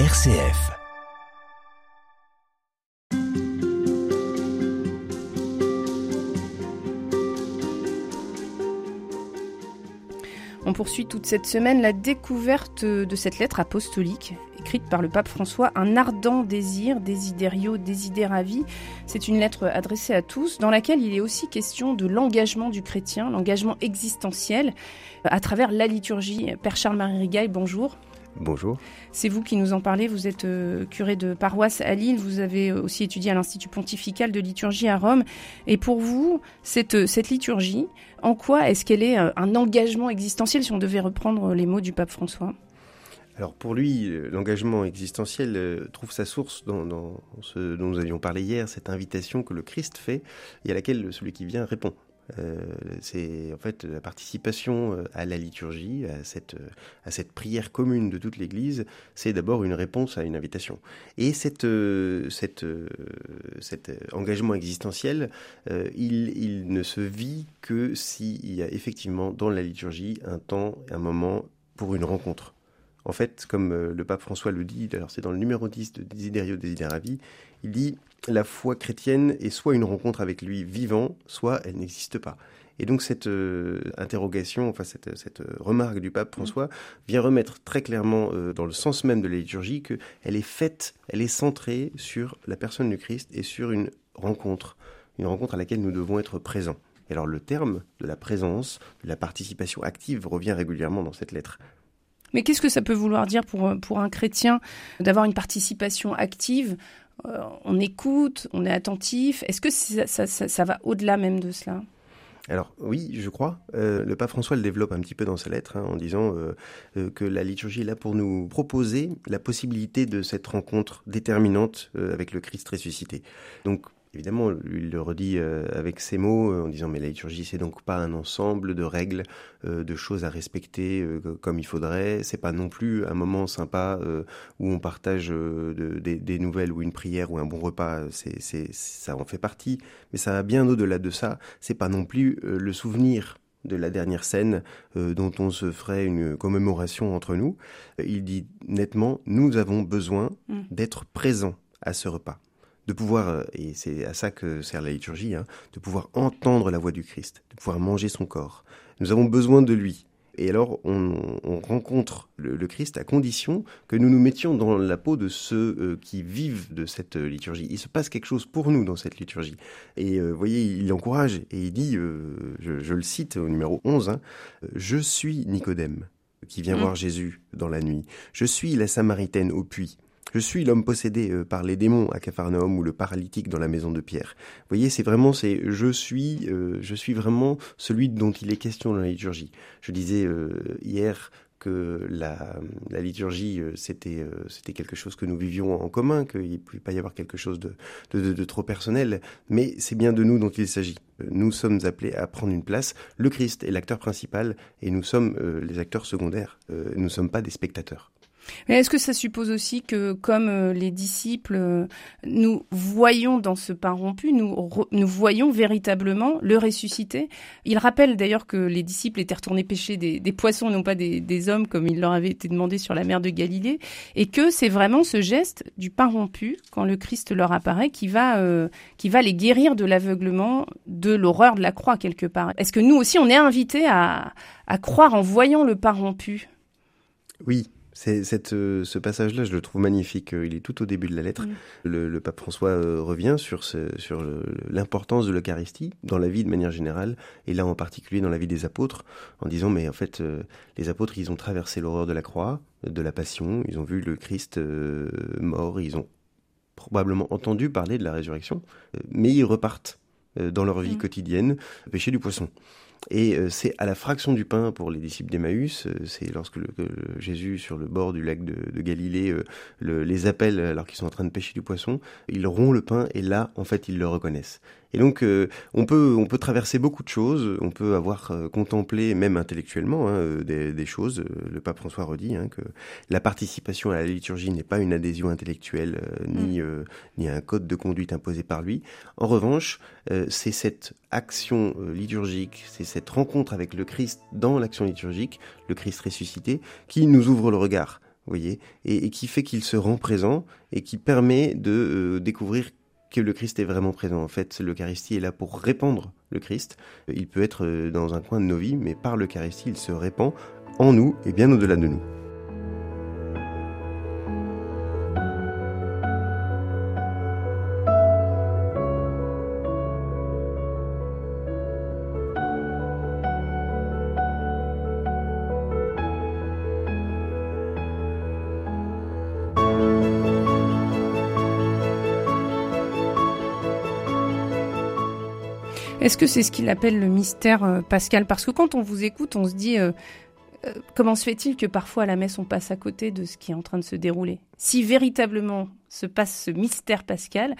RCF. On poursuit toute cette semaine la découverte de cette lettre apostolique écrite par le pape François, Un ardent désir, desiderio, desideravi. C'est une lettre adressée à tous dans laquelle il est aussi question de l'engagement du chrétien, l'engagement existentiel à travers la liturgie. Père Charles-Marie Rigaille, bonjour. Bonjour. C'est vous qui nous en parlez. Vous êtes euh, curé de paroisse à Lille. Vous avez aussi étudié à l'Institut pontifical de liturgie à Rome. Et pour vous, cette, euh, cette liturgie, en quoi est-ce qu'elle est euh, un engagement existentiel si on devait reprendre les mots du pape François? Alors pour lui, l'engagement existentiel trouve sa source dans, dans, ce dont nous avions parlé hier, cette invitation que le Christ fait et à laquelle celui qui vient répond. Euh, c'est en fait la participation euh, à la liturgie, à cette, euh, à cette prière commune de toute l'Église, c'est d'abord une réponse à une invitation. Et cet engagement existentiel, il, il ne se vit que s'il y a effectivement dans la liturgie un temps, un moment pour une rencontre. En fait, comme le pape François le dit, alors c'est dans le numéro 10 de Desiderio Desideravi, il dit la foi chrétienne est soit une rencontre avec lui vivant, soit elle n'existe pas. Et donc cette euh, interrogation, enfin cette, cette, remarque du pape François vient remettre très clairement euh, dans le sens même de la liturgie qu'elle est faite, elle est centrée sur la personne du Christ et sur une rencontre, une rencontre à laquelle nous devons être présents. Et alors le terme de la présence, de la participation active revient régulièrement dans cette lettre. Mais qu'est-ce que ça peut vouloir dire pour, pour un chrétien d'avoir une participation active euh, on écoute, on est attentif? Est-ce que ça, va au-delà même de cela? Alors oui, je crois. Euh, le pape François le développe un petit peu dans sa lettre hein, en disant euh, que la liturgie est là pour nous proposer la possibilité de cette rencontre déterminante avec le Christ ressuscité. Donc Évidemment, il le redit euh, avec ces mots euh, en disant mais la liturgie c'est donc pas un ensemble de règles, euh, de choses à respecter comme il faudrait. C'est pas non plus un moment sympa où on partage des, nouvelles ou une prière ou un bon repas. C'est, ça en fait partie, mais ça va bien au-delà de ça. C'est pas non plus le souvenir de la dernière scène dont on se ferait une commémoration entre nous. il dit nettement, nous avons besoin mmh. d'être présents à ce repas de pouvoir, euh, et c'est à ça que sert la liturgie, hein, de pouvoir entendre la voix du Christ, de pouvoir manger son corps. Nous avons besoin de lui. Et alors, on, rencontre le, Christ à condition que nous nous mettions dans la peau de ceux euh, qui vivent de cette euh, liturgie. Il se passe quelque chose pour nous dans cette liturgie. Et vous voyez, il encourage et il dit, je, le cite au numéro 11, hein, Je suis Nicodème qui vient mmh. voir Jésus dans la nuit. Je suis la Samaritaine au puits. Je suis l'homme possédé euh, par les démons à Capharnaüm ou le paralytique dans la maison de Pierre. Vous voyez, c'est vraiment, c'est je suis, euh, je suis vraiment celui dont il est question dans la liturgie. Je disais euh, hier que la, la liturgie, c'était c'était quelque chose que nous vivions en commun, qu'il ne pouvait pas y avoir quelque chose de, de, de, trop personnel, mais c'est bien de nous dont il s'agit. Nous sommes appelés à prendre une place. Le Christ est l'acteur principal et nous sommes les acteurs secondaires. nous ne sommes pas des spectateurs. Mais est-ce que ça suppose aussi que, comme euh, les disciples, euh, nous voyons dans ce pain rompu, nous, voyons véritablement le ressuscité? Il rappelle d'ailleurs que les disciples étaient retournés pêcher des, poissons, non pas des, hommes, comme il leur avait été demandé sur la mer de Galilée, et que c'est vraiment ce geste du pain rompu, quand le Christ leur apparaît, qui va, euh, qui va les guérir de l'aveuglement, de l'horreur de la croix quelque part. Est-ce que nous aussi, on est invités à, à croire en voyant le pain rompu? Oui, cette, euh, ce passage-là, je le trouve magnifique. Euh, il est tout au début de la lettre. Le, pape François euh, revient sur, ce, sur l'importance de l'Eucharistie dans la vie de manière générale, et là en particulier dans la vie des apôtres, en disant mais en fait les apôtres ils ont traversé l'horreur de la croix, de la passion, ils ont vu le Christ mort, ils ont probablement entendu parler de la résurrection, mais ils repartent dans leur vie mm. quotidienne pêcher du poisson. Et euh, c'est à la fraction du pain pour les disciples d'Emmaüs, euh, c'est lorsque Jésus, sur le bord du lac de, Galilée, euh, les appelle alors qu'ils sont en train de pêcher du poisson, ils rompt le pain et là, en fait, ils le reconnaissent. Et donc, on, peut, on peut traverser beaucoup de choses, on peut avoir contemplé, même intellectuellement, hein, des, choses. Le pape François redit hein, que la participation à la liturgie n'est pas une adhésion intellectuelle, ni, mm. ni un code de conduite imposé par lui. En revanche, c'est cette action liturgique, c'est cette rencontre avec le Christ dans l'action liturgique, le Christ ressuscité, qui nous ouvre le regard. vous voyez, et, qui fait qu'il se rend présent et qui permet de euh, découvrir le Christ est vraiment présent. En fait, l'Eucharistie est là pour répandre le Christ. Il peut être euh, dans un coin de nos vies, mais par l'Eucharistie, il se répand en nous et bien au-delà de nous. Est-ce que c'est ce qu'il appelle le mystère euh, pascal? Parce que quand on vous écoute, on se dit euh, euh, comment se fait-il que parfois à la messe on passe à côté de ce qui est en train de se dérouler? Si véritablement se passe ce mystère pascal,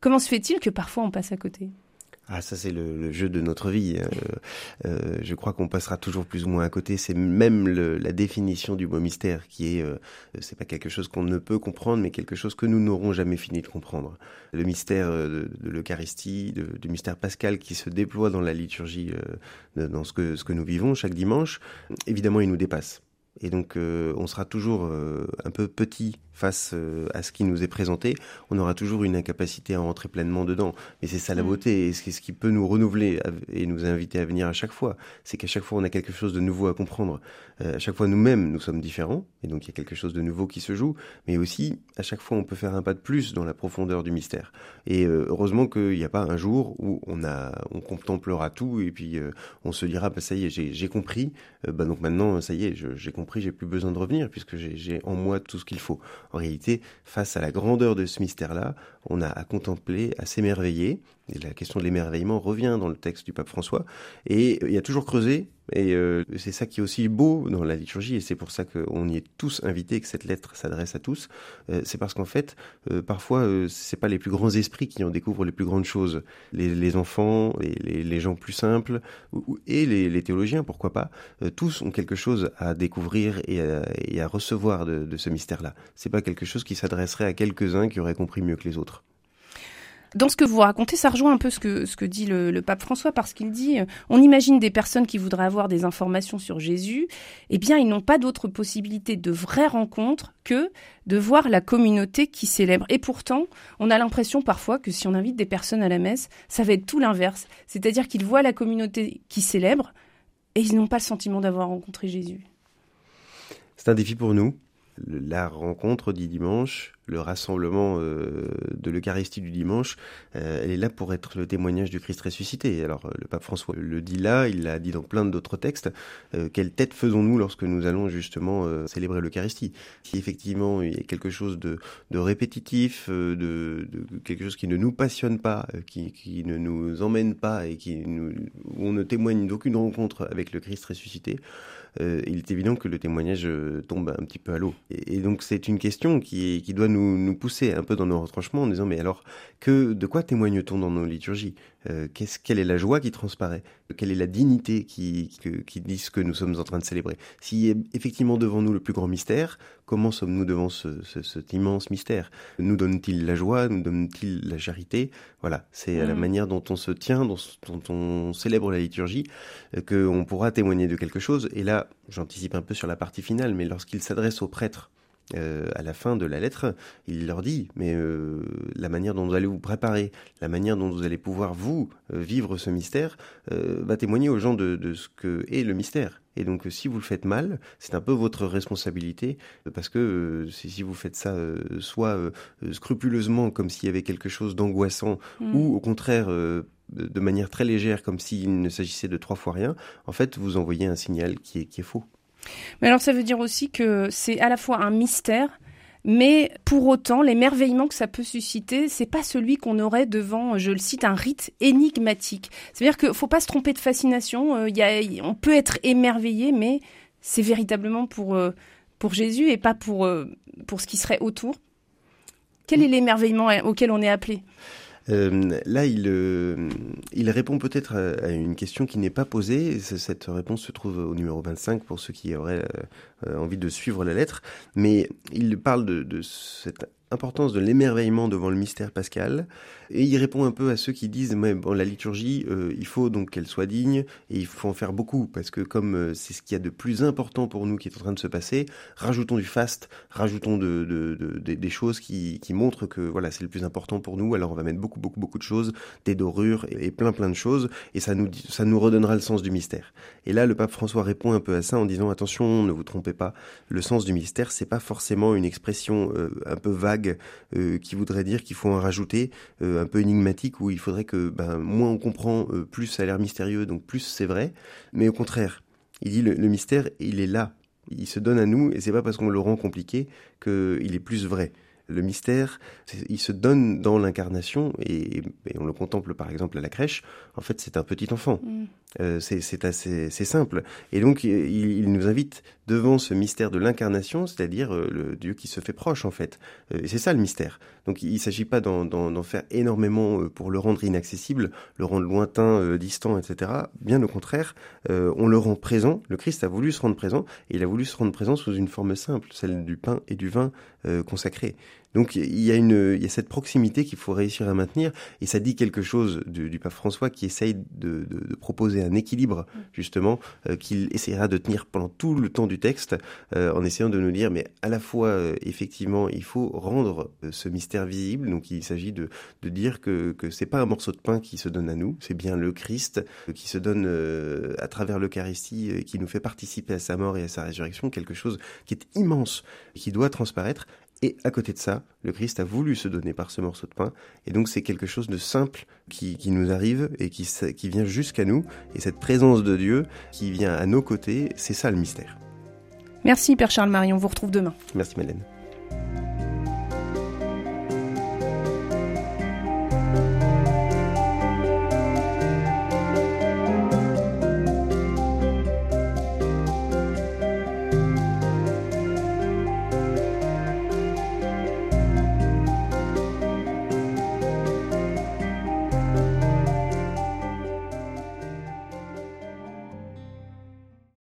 comment se fait-il que parfois on passe à côté? Ah, ça c'est le, jeu de notre vie. Euh, euh, je crois qu'on passera toujours plus ou moins à côté. C'est même la définition du mot mystère qui est, euh, c'est pas quelque chose qu'on ne peut comprendre, mais quelque chose que nous n'aurons jamais fini de comprendre. Le mystère de, l'Eucharistie, du mystère pascal qui se déploie dans la liturgie, dans ce que nous vivons chaque dimanche, évidemment, il nous dépasse. Et donc, on sera toujours un peu petit face euh, à ce qui nous est présenté, on aura toujours une incapacité à entrer pleinement dedans. Mais c'est ça la mm. beauté, et c'est ce qui peut nous renouveler et nous inviter à venir à chaque fois. C'est qu'à chaque fois, on a quelque chose de nouveau à comprendre. Euh, à chaque fois, nous-mêmes, nous sommes différents, et donc il y a quelque chose de nouveau qui se joue. Mais aussi, à chaque fois, on peut faire un pas de plus dans la profondeur du mystère. Et euh, heureusement qu'il n'y a pas un jour où on a, on contemplera tout, et puis on se dira, bah, ça y est, j'ai compris. bah, donc maintenant, ça y est, j'ai compris, j'ai plus besoin de revenir puisque j'ai en moi tout ce qu'il faut. En réalité, face à la grandeur de ce mystère-là, on a à contempler, à s'émerveiller. La question de l'émerveillement revient dans le texte du pape François. Et il y a toujours creusé. Et euh, c'est ça qui est aussi beau dans la liturgie, et c'est pour ça qu'on y est tous invités, que cette lettre s'adresse à tous. Euh, c'est parce qu'en fait, euh, parfois, c'est pas les plus grands esprits qui en découvrent les plus grandes choses. Les, enfants, les, gens plus simples, et les, théologiens, pourquoi pas, tous ont quelque chose à découvrir et à, recevoir de, de ce mystère-là. C'est pas quelque chose qui s'adresserait à quelques-uns qui auraient compris mieux que les autres. Dans ce que vous racontez, ça rejoint un peu ce que, dit le, pape François, parce qu'il dit, euh, on imagine des personnes qui voudraient avoir des informations sur Jésus, eh bien, ils n'ont pas d'autre possibilité de vraie rencontre que de voir la communauté qui célèbre. Et pourtant, on a l'impression parfois que si on invite des personnes à la messe, ça va être tout l'inverse. C'est-à-dire qu'ils voient la communauté qui célèbre et ils n'ont pas le sentiment d'avoir rencontré Jésus. C'est un défi pour nous la rencontre du dimanche, le rassemblement euh, de l'Eucharistie du dimanche, euh, elle est là pour être le témoignage du Christ ressuscité. Alors euh, le pape François le dit là, il l'a dit dans plein d'autres textes. quelle tête faisons-nous lorsque nous allons justement célébrer l'Eucharistie? Si effectivement il y a quelque chose de, répétitif, de, quelque chose qui ne nous passionne pas, qui, ne nous emmène pas et qui nous, où on ne témoigne d'aucune rencontre avec le Christ ressuscité, il est évident que le témoignage tombe un petit peu à l'eau. Et, donc c'est une question qui, qui doit nous, nous, pousser un peu dans nos retranchements en disant mais alors que de quoi témoigne-t-on dans nos liturgies? Euh, Quelle est la joie qui transparaît? Quelle est la dignité qui, qui, dit ce que nous sommes en train de célébrer? Si effectivement devant nous le plus grand mystère, comment sommes-nous devant ce, cet immense mystère? Nous donne-t-il la joie? Nous donne-t-il la charité? Voilà, c'est à la mm. manière dont on se tient, dont, dont on célèbre la liturgie, qu'on pourra témoigner de quelque chose. Et là, j'anticipe un peu sur la partie finale, mais lorsqu'il s'adresse aux prêtres, euh, à la fin de la lettre, il leur dit, mais euh, la manière dont vous allez vous préparer, la manière dont vous allez pouvoir, vous, euh, vivre ce mystère, va témoigner aux gens de, de, ce que est le mystère. Et donc, si vous le faites mal, c'est un peu votre responsabilité, parce que si vous faites ça soit scrupuleusement, comme s'il y avait quelque chose d'angoissant, mm. ou au contraire de manière très légère, comme s'il ne s'agissait de trois fois rien, en fait, vous envoyez un signal qui est, qui est faux. Mais alors, ça veut dire aussi que c'est à la fois un mystère, mais pour autant, l'émerveillement que ça peut susciter, c'est pas celui qu'on aurait devant, je le cite, un rite énigmatique. C'est-à-dire qu'il faut pas se tromper de fascination. Euh, y on peut être émerveillé, mais c'est véritablement pour, euh, pour Jésus et pas pour, euh, pour ce qui serait autour. Quel est l'émerveillement auquel on est appelé? Euh, là, il, euh, il répond peut-être à, une question qui n'est pas posée. Cette réponse se trouve au numéro 25 pour ceux qui auraient euh, envie de suivre la lettre. Mais il parle de, de cette importance de l'émerveillement devant le mystère pascal, et il répond un peu à ceux qui disent mais bon, la liturgie, euh, il faut donc qu'elle soit digne, et il faut en faire beaucoup, parce que comme euh, c'est ce qu'il y a de plus important pour nous qui est en train de se passer, rajoutons du faste, rajoutons de, de, de, des choses qui, qui, montrent que voilà c'est le plus important pour nous, alors on va mettre beaucoup beaucoup beaucoup de choses, des dorures et, et plein plein de choses, et ça nous, ça nous redonnera le sens du mystère. Et là, le pape François répond un peu à ça en disant attention, ne vous trompez pas, le sens du mystère, c'est pas forcément une expression euh, un peu vague euh, qui voudrait dire qu'il faut en rajouter, euh, un peu énigmatique, où il faudrait que ben, moins on comprend, euh, plus ça a l'air mystérieux, donc plus c'est vrai. Mais au contraire, il dit le, le mystère, il est là, il se donne à nous, et c'est pas parce qu'on le rend compliqué qu'il est plus vrai. Le mystère, il se donne dans l'incarnation et, et, on le contemple par exemple à la crèche. En fait, c'est un petit enfant. Mm. Euh, c'est assez c'est simple. Et donc, il, il, nous invite devant ce mystère de l'incarnation, c'est-à-dire euh, le Dieu qui se fait proche en fait. Euh, et c'est ça le mystère. Donc, il ne s'agit pas d'en faire énormément pour le rendre inaccessible, le rendre lointain, distant, etc. Bien au contraire, on le rend présent. Le Christ a voulu se rendre présent et il a voulu se rendre présent sous une forme simple, celle du pain et du vin consacrés. Donc il y a une, il y a cette proximité qu'il faut réussir à maintenir, et ça dit quelque chose du, du pape François qui essaye de, de, de proposer un équilibre justement euh, qu'il essaiera de tenir pendant tout le temps du texte, euh, en essayant de nous dire, mais à la fois euh, effectivement, il faut rendre ce mystère visible. Donc il s'agit de, de dire que que c'est pas un morceau de pain qui se donne à nous, c'est bien le Christ qui se donne à travers l'Eucharistie, qui nous fait participer à sa mort et à sa résurrection, quelque chose qui est immense, qui doit transparaître et à côté de ça, le Christ a voulu se donner par ce morceau de pain. Et donc c'est quelque chose de simple qui, qui nous arrive et qui, qui vient jusqu'à nous. Et cette présence de Dieu qui vient à nos côtés, c'est ça le mystère. Merci Père Charles-Marie, on vous retrouve demain. Merci Madeleine.